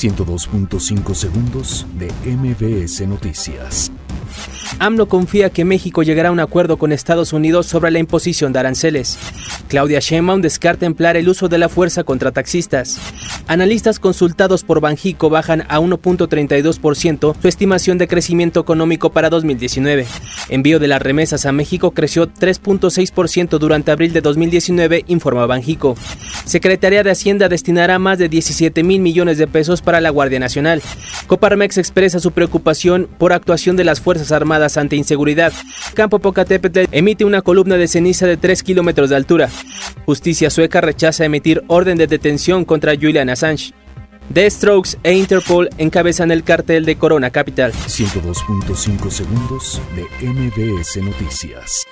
102.5 segundos de MBS Noticias. AMLO confía que México llegará a un acuerdo con Estados Unidos sobre la imposición de aranceles. Claudia Sheinbaum descarta emplear el uso de la fuerza contra taxistas. Analistas consultados por Banjico bajan a 1.32% su estimación de crecimiento económico para 2019. Envío de las remesas a México creció 3.6% durante abril de 2019, informa Banjico. Secretaría de Hacienda destinará más de 17 mil millones de pesos para la Guardia Nacional. Coparmex expresa su preocupación por actuación de las Fuerzas Armadas ante inseguridad. Campo Pocatépetl emite una columna de ceniza de 3 kilómetros de altura. Justicia sueca rechaza emitir orden de detención contra Julian. The Strokes e Interpol encabezan el cartel de Corona Capital. 102.5 segundos de MBS Noticias.